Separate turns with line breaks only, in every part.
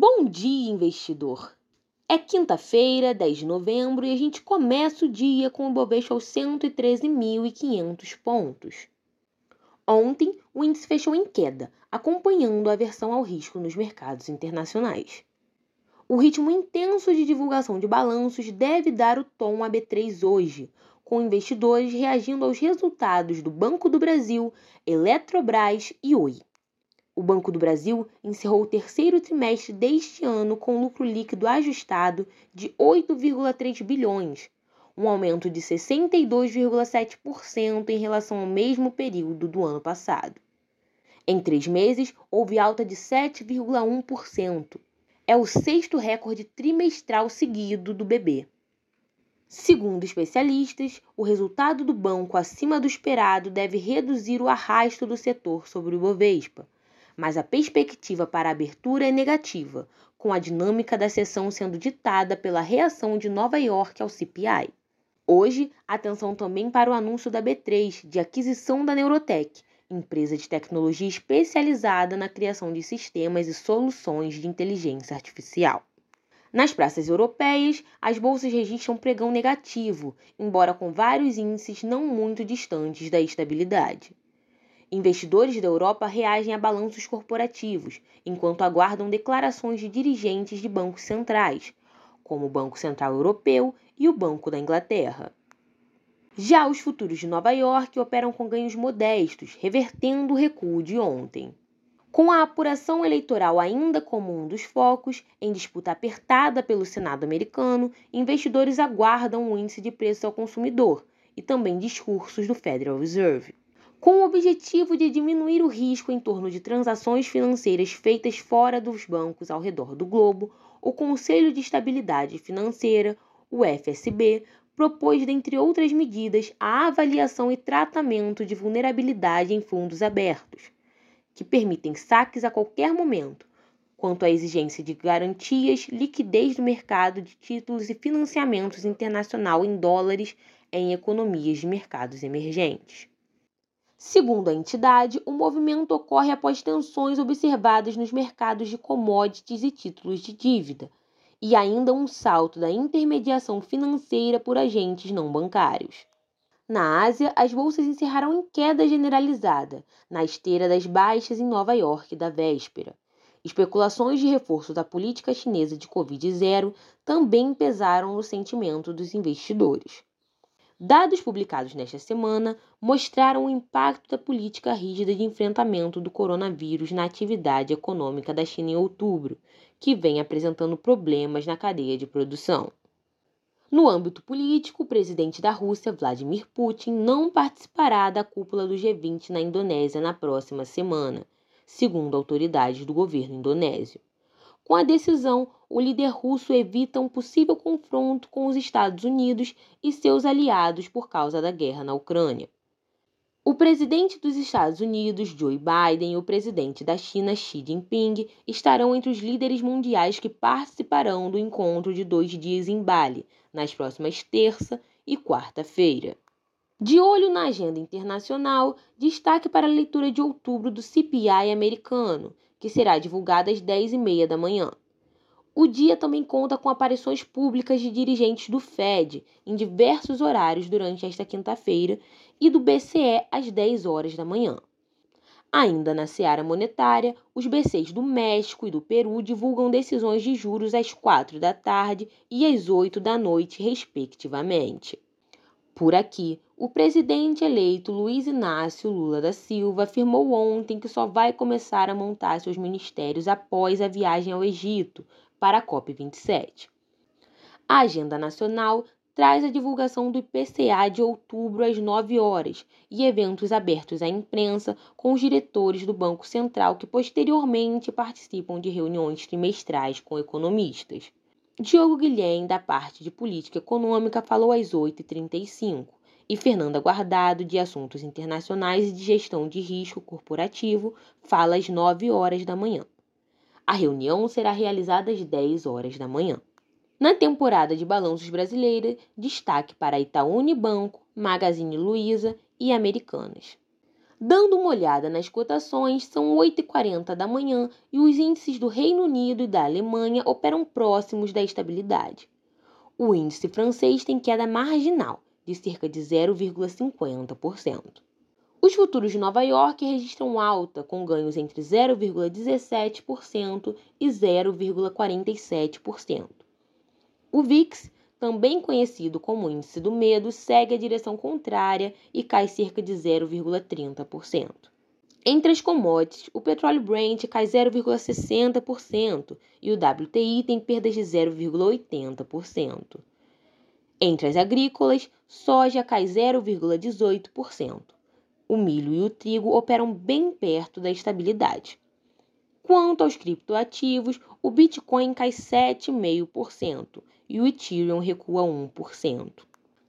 Bom dia, investidor! É quinta-feira, 10 de novembro, e a gente começa o dia com o Bovespa aos 113.500 pontos. Ontem, o índice fechou em queda, acompanhando a aversão ao risco nos mercados internacionais. O ritmo intenso de divulgação de balanços deve dar o tom a B3 hoje, com investidores reagindo aos resultados do Banco do Brasil, Eletrobras e Oi. O Banco do Brasil encerrou o terceiro trimestre deste ano com lucro líquido ajustado de 8,3 bilhões, um aumento de 62,7% em relação ao mesmo período do ano passado. Em três meses, houve alta de 7,1%. É o sexto recorde trimestral seguido do BB. Segundo especialistas, o resultado do banco acima do esperado deve reduzir o arrasto do setor sobre o Bovespa mas a perspectiva para a abertura é negativa, com a dinâmica da sessão sendo ditada pela reação de Nova York ao CPI. Hoje, atenção também para o anúncio da B3 de aquisição da Neurotech, empresa de tecnologia especializada na criação de sistemas e soluções de inteligência artificial. Nas praças europeias, as bolsas registram pregão negativo, embora com vários índices não muito distantes da estabilidade. Investidores da Europa reagem a balanços corporativos, enquanto aguardam declarações de dirigentes de bancos centrais, como o Banco Central Europeu e o Banco da Inglaterra. Já os futuros de Nova York operam com ganhos modestos, revertendo o recuo de ontem. Com a apuração eleitoral ainda como um dos focos, em disputa apertada pelo Senado americano, investidores aguardam o índice de preço ao consumidor e também discursos do Federal Reserve. Com o objetivo de diminuir o risco em torno de transações financeiras feitas fora dos bancos ao redor do globo, o Conselho de Estabilidade Financeira, o FSB, propôs, dentre outras medidas, a avaliação e tratamento de vulnerabilidade em fundos abertos, que permitem saques a qualquer momento, quanto à exigência de garantias, liquidez do mercado de títulos e financiamentos internacional em dólares em economias de mercados emergentes. Segundo a entidade, o movimento ocorre após tensões observadas nos mercados de commodities e títulos de dívida, e ainda um salto da intermediação financeira por agentes não bancários. Na Ásia, as bolsas encerraram em queda generalizada, na esteira das baixas em Nova York da véspera. Especulações de reforço da política chinesa de Covid-0 também pesaram no sentimento dos investidores. Dados publicados nesta semana mostraram o impacto da política rígida de enfrentamento do coronavírus na atividade econômica da China em outubro, que vem apresentando problemas na cadeia de produção. No âmbito político, o presidente da Rússia, Vladimir Putin, não participará da cúpula do G20 na Indonésia na próxima semana, segundo autoridades do governo indonésio. Com a decisão, o líder russo evita um possível confronto com os Estados Unidos e seus aliados por causa da guerra na Ucrânia. O presidente dos Estados Unidos, Joe Biden, e o presidente da China, Xi Jinping, estarão entre os líderes mundiais que participarão do encontro de dois dias em Bali, nas próximas terça e quarta-feira. De olho na agenda internacional, destaque para a leitura de outubro do CPI americano, que será divulgada às 10h30 da manhã. O dia também conta com aparições públicas de dirigentes do Fed em diversos horários durante esta quinta-feira e do BCE às 10 horas da manhã. Ainda na seara monetária, os BCs do México e do Peru divulgam decisões de juros às 4 da tarde e às 8 da noite, respectivamente. Por aqui, o presidente eleito Luiz Inácio Lula da Silva afirmou ontem que só vai começar a montar seus ministérios após a viagem ao Egito para a COP27. A agenda nacional traz a divulgação do IPCA de outubro às 9 horas e eventos abertos à imprensa com os diretores do Banco Central que posteriormente participam de reuniões trimestrais com economistas. Diogo Guilhem, da parte de política econômica, falou às 8h35 e Fernanda Guardado, de Assuntos Internacionais e de Gestão de Risco Corporativo, fala às 9 horas da manhã. A reunião será realizada às 10 horas da manhã. Na temporada de balanços brasileira, destaque para Itaú Unibanco, Magazine Luiza e Americanas. Dando uma olhada nas cotações, são 8h40 da manhã e os índices do Reino Unido e da Alemanha operam próximos da estabilidade. O índice francês tem queda marginal, de cerca de 0,50%. Os futuros de Nova York registram alta, com ganhos entre 0,17% e 0,47%. O VIX também conhecido como índice do medo, segue a direção contrária e cai cerca de 0,30%. Entre as commodities, o petróleo Brent cai 0,60% e o WTI tem perdas de 0,80%. Entre as agrícolas, soja cai 0,18%. O milho e o trigo operam bem perto da estabilidade. Quanto aos criptoativos, o Bitcoin cai 7,5% e o Ethereum recua 1%.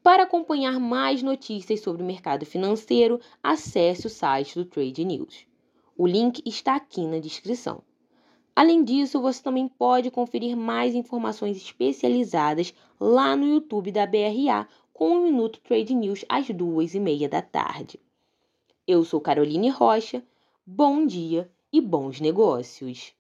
Para acompanhar mais notícias sobre o mercado financeiro, acesse o site do Trade News. O link está aqui na descrição. Além disso, você também pode conferir mais informações especializadas lá no YouTube da BRA com o Minuto Trade News às duas e meia da tarde. Eu sou Caroline Rocha. Bom dia e bons negócios.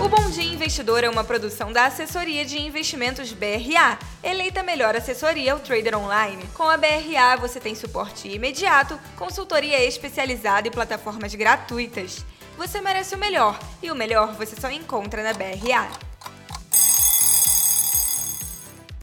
O Bom Dia Investidor é uma produção da Assessoria de Investimentos BRA, eleita melhor assessoria ao trader online. Com a BRA você tem suporte imediato, consultoria especializada e plataformas gratuitas. Você merece o melhor, e o melhor você só encontra na BRA.